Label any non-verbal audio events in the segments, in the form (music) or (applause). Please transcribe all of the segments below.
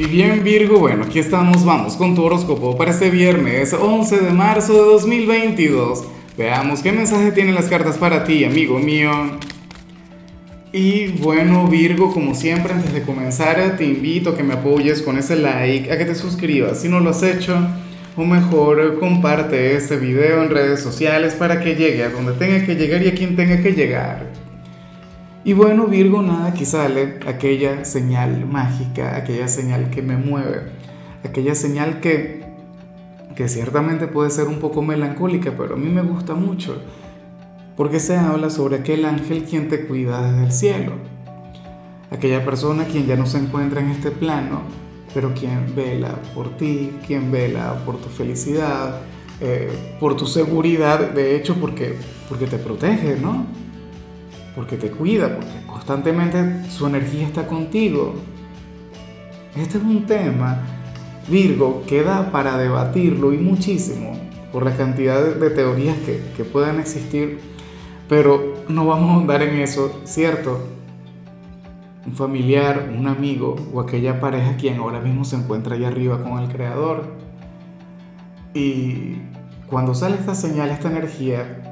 Y bien Virgo, bueno, aquí estamos, vamos con tu horóscopo para este viernes 11 de marzo de 2022. Veamos qué mensaje tienen las cartas para ti, amigo mío. Y bueno Virgo, como siempre, antes de comenzar te invito a que me apoyes con ese like, a que te suscribas si no lo has hecho, o mejor comparte este video en redes sociales para que llegue a donde tenga que llegar y a quien tenga que llegar. Y bueno, Virgo, nada, aquí sale aquella señal mágica, aquella señal que me mueve, aquella señal que, que ciertamente puede ser un poco melancólica, pero a mí me gusta mucho, porque se habla sobre aquel ángel quien te cuida desde el cielo, aquella persona quien ya no se encuentra en este plano, pero quien vela por ti, quien vela por tu felicidad, eh, por tu seguridad, de hecho, porque, porque te protege, ¿no? Porque te cuida, porque constantemente su energía está contigo. Este es un tema, Virgo, que da para debatirlo y muchísimo por la cantidad de teorías que, que puedan existir, pero no vamos a ahondar en eso, ¿cierto? Un familiar, un amigo o aquella pareja quien ahora mismo se encuentra ahí arriba con el Creador. Y cuando sale esta señal, esta energía,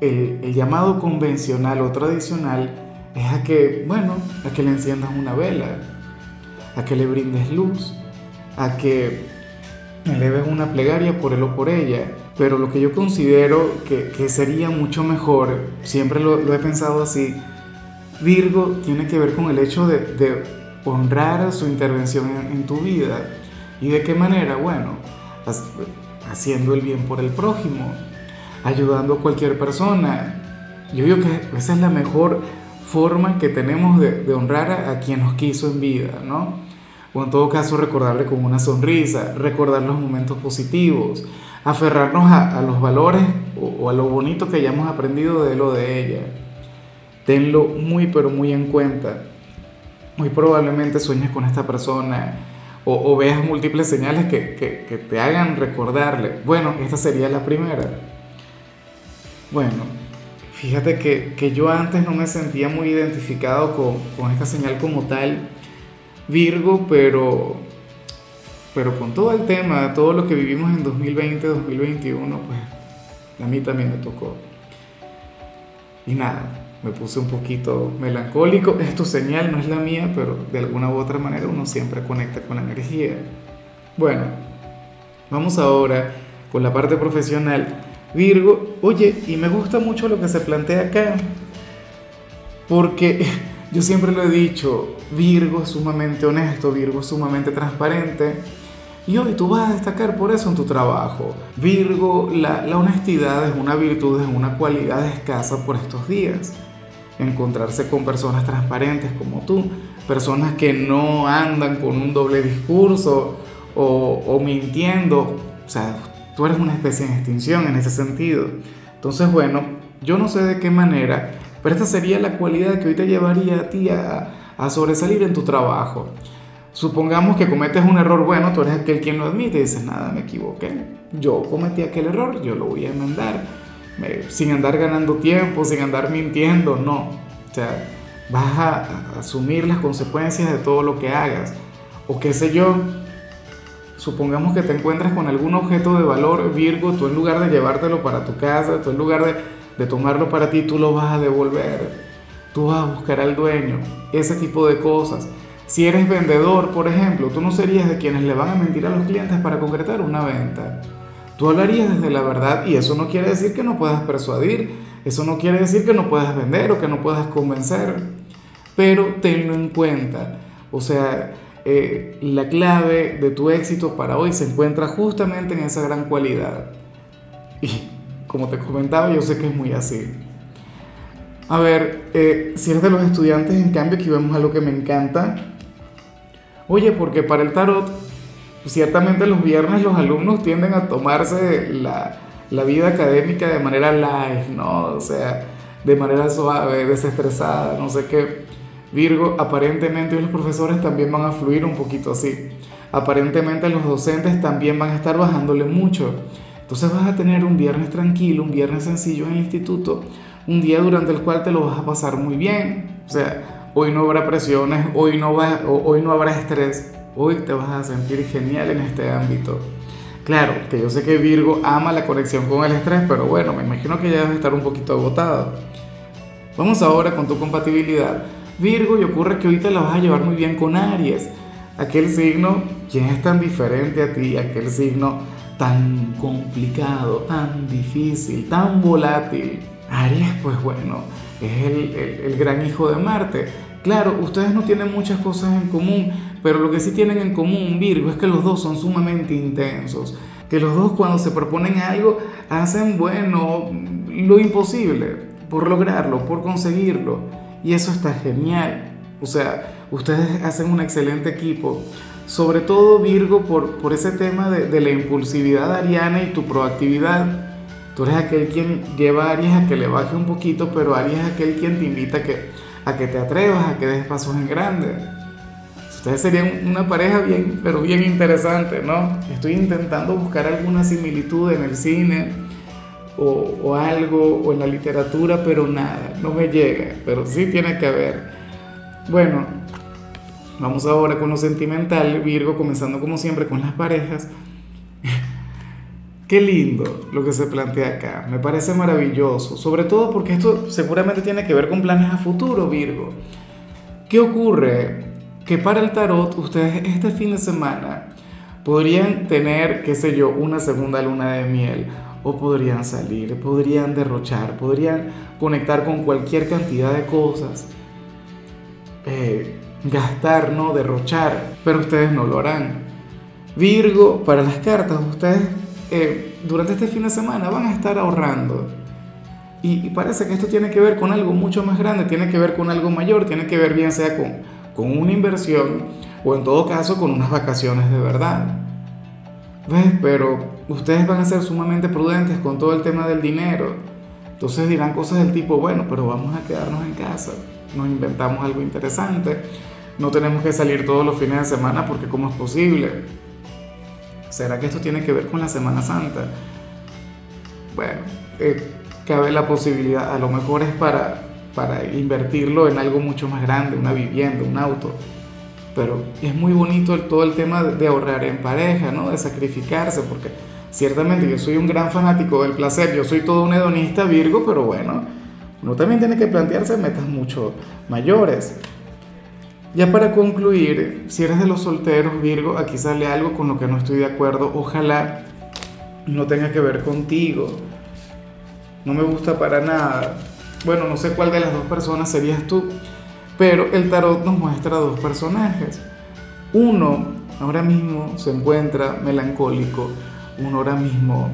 el, llamado convencional o tradicional es a que, bueno, a que le enciendas una vela, a que le brindes luz, a que eleves una plegaria por él o por ella. Pero lo que yo considero que, sería mucho mejor, siempre lo, he pensado así, Virgo tiene que ver con el hecho de, honrar su intervención en, en, tu vida. ¿Y de qué manera? Bueno, haciendo el bien por el prójimo, ayudando a cualquier persona. Yo digo que esa es la mejor forma que tenemos de, honrar a, quien nos quiso en vida, ¿no? O en todo caso recordarle con una sonrisa, recordar los momentos positivos, aferrarnos a, los valores o, a lo bonito que hayamos aprendido de él o de ella. Tenlo muy pero muy en cuenta. Muy probablemente sueñes con esta persona o, veas múltiples señales que, que te hagan recordarle. Bueno, esta sería la primera bueno, fíjate que, yo antes no me sentía muy identificado con, esta señal como tal, Virgo, pero, pero con todo el tema, todo lo que vivimos en 2020, 2021, pues a mí también me tocó. Y nada, me puse un poquito melancólico. Es tu señal, no es la mía, pero de alguna u otra manera uno siempre conecta con la energía. Bueno, vamos ahora con la parte profesional. Virgo, oye, y me gusta mucho lo que se plantea acá, porque (laughs) yo siempre lo he dicho, Virgo es sumamente honesto, Virgo es sumamente transparente, y hoy tú vas a destacar por eso en tu trabajo. Virgo, la, honestidad es una virtud, es una cualidad escasa por estos días. Encontrarse con personas transparentes como tú, personas que no andan con un doble discurso o, o mintiendo, o sea, Tú eres una especie en extinción en ese sentido. Entonces, bueno, yo no sé de qué manera, pero esta sería la cualidad que hoy te llevaría a ti a, sobresalir en tu trabajo. Supongamos que cometes un error, bueno, tú eres aquel quien lo admite y dices, nada, me equivoqué. Yo cometí aquel error, yo lo voy a enmendar. sin andar ganando tiempo, sin andar mintiendo, no. O sea, vas a asumir las consecuencias de todo lo que hagas. O qué sé yo, supongamos que te encuentras con algún objeto de valor, Virgo, tú en lugar de llevártelo para tu casa, tú en lugar de, tomarlo para ti, tú lo vas a devolver. Tú vas a buscar al dueño, ese tipo de cosas. Si eres vendedor, por ejemplo, tú no serías de quienes le van a mentir a los clientes para concretar una venta. Tú hablarías desde la verdad y eso no quiere decir que no puedas persuadir, eso no quiere decir que no puedas vender o que no puedas convencer, pero tenlo en cuenta. O sea, eh, la clave de tu éxito para hoy se encuentra justamente en esa gran cualidad. Y como te comentaba, yo sé que es muy así. A ver, eh, si eres de los estudiantes, en cambio, aquí vemos algo que me encanta. Oye, porque para el tarot, ciertamente los viernes los alumnos tienden a tomarse la, la vida académica de manera light, ¿no? O sea, de manera suave, desestresada, no sé qué. Virgo, aparentemente los profesores también van a fluir un poquito así. Aparentemente los docentes también van a estar bajándole mucho. Entonces vas a tener un viernes tranquilo, un viernes sencillo en el instituto, un día durante el cual te lo vas a pasar muy bien. O sea, hoy no habrá presiones, hoy no, va, hoy no habrá estrés. Hoy te vas a sentir genial en este ámbito. Claro, que yo sé que Virgo ama la conexión con el estrés, pero bueno, me imagino que ya debes estar un poquito agotado. Vamos ahora con tu compatibilidad. Virgo, y ocurre que te la vas a llevar muy bien con Aries, aquel signo quien es tan diferente a ti, aquel signo tan complicado, tan difícil, tan volátil. Aries, pues bueno, es el, el gran hijo de Marte. Claro, ustedes no tienen muchas cosas en común, pero lo que sí tienen en común, Virgo, es que los dos son sumamente intensos. Que los dos cuando se proponen algo hacen, bueno, lo imposible por lograrlo, por conseguirlo. Y eso está genial. O sea, ustedes hacen un excelente equipo. Sobre todo Virgo por, por ese tema de, de la impulsividad ariana y tu proactividad. Tú eres aquel quien lleva a Aries a que le baje un poquito, pero Aries es aquel quien te invita a que, a que te atrevas, a que des pasos en grande. Ustedes serían una pareja bien, pero bien interesante, ¿no? Estoy intentando buscar alguna similitud en el cine o, o algo, o en la literatura, pero nada, no me llega, pero sí tiene que haber. Bueno, vamos ahora con lo sentimental, Virgo, comenzando como siempre con las parejas. (laughs) Qué lindo lo que se plantea acá, me parece maravilloso, sobre todo porque esto seguramente tiene que ver con planes a futuro, Virgo. ¿Qué ocurre? Que para el tarot ustedes este fin de semana podrían tener, qué sé yo, una segunda luna de miel, o podrían salir, podrían derrochar, podrían conectar con cualquier cantidad de cosas, eh, gastar, no derrochar, pero ustedes no lo harán. Virgo, para las cartas, ustedes eh, durante este fin de semana van a estar ahorrando. Y, y, parece que esto tiene que ver con algo mucho más grande, tiene que ver con algo mayor, tiene que ver bien sea con, con una inversión o en todo caso con unas vacaciones de verdad. ¿Ves? Pero ustedes van a ser sumamente prudentes con todo el tema del dinero. Entonces dirán cosas del tipo, bueno, pero vamos a quedarnos en casa, nos inventamos algo interesante, no tenemos que salir todos los fines de semana porque ¿cómo es posible? ¿Será que esto tiene que ver con la Semana Santa? Bueno, eh, cabe la posibilidad, a lo mejor es para, para invertirlo en algo mucho más grande, una vivienda, un auto. Pero es muy bonito todo el tema de ahorrar en pareja, ¿no? De sacrificarse, porque ciertamente yo soy un gran fanático del placer, yo soy todo un hedonista Virgo, pero bueno, uno también tiene que plantearse metas mucho mayores. Ya para concluir, si eres de los solteros, Virgo, aquí sale algo con lo que no estoy de acuerdo. Ojalá no tenga que ver contigo. No me gusta para nada. Bueno, no sé cuál de las dos personas serías tú, pero el tarot nos muestra dos personajes. Uno ahora mismo se encuentra melancólico, uno ahora mismo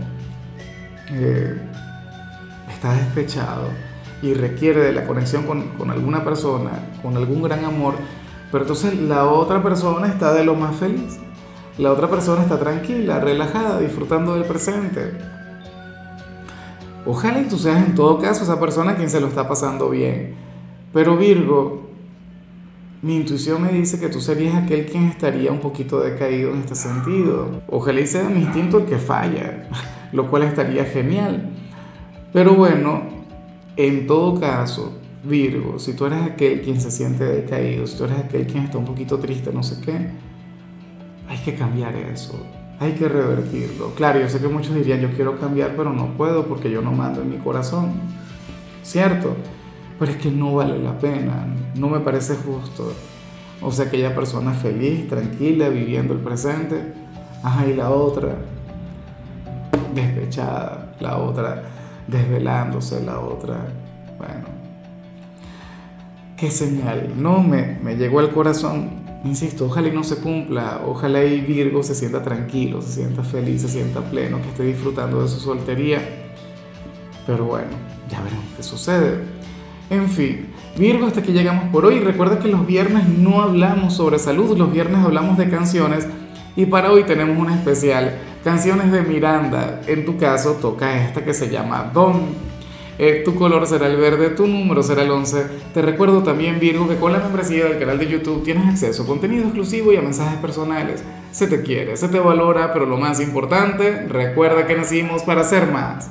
eh, está despechado y requiere de la conexión con, alguna persona, con algún gran amor, pero entonces la otra persona está de lo más feliz. La otra persona está tranquila, relajada, disfrutando del presente. Ojalá y tú seas en todo caso esa persona quien se lo está pasando bien. Pero Virgo, mi intuición me dice que tú serías aquel quien estaría un poquito decaído en este sentido. Ojalá y sea mi instinto el que falla, (laughs) lo cual estaría genial. Pero bueno, en todo caso, Virgo, si tú eres aquel quien se siente decaído, si tú eres aquel quien está un poquito triste, no sé qué, hay que cambiar eso, hay que revertirlo. Claro, yo sé que muchos dirían, yo quiero cambiar, pero no puedo porque yo no mando en mi corazón, ¿cierto? Pero es que no vale la pena, no me parece justo. O sea, aquella persona feliz, tranquila, viviendo el presente, ajá, y la otra despechada, la otra desvelándose, la otra, bueno, qué señal, no, me, me llegó al corazón, insisto, ojalá y no se cumpla, ojalá y Virgo se sienta tranquilo, se sienta feliz, se sienta pleno, que esté disfrutando de su soltería, pero bueno, ya veremos qué sucede. En fin, Virgo, hasta aquí llegamos por hoy. Recuerda que los viernes no hablamos sobre salud, los viernes hablamos de canciones y para hoy tenemos una especial, canciones de Miranda. En tu caso toca esta que se llama Don. Eh, tu color será el verde, tu número será el 11. Te recuerdo también, Virgo, que con la membresía del canal de YouTube tienes acceso a contenido exclusivo y a mensajes personales. Se te quiere, se te valora, pero lo más importante, recuerda que nacimos para ser más.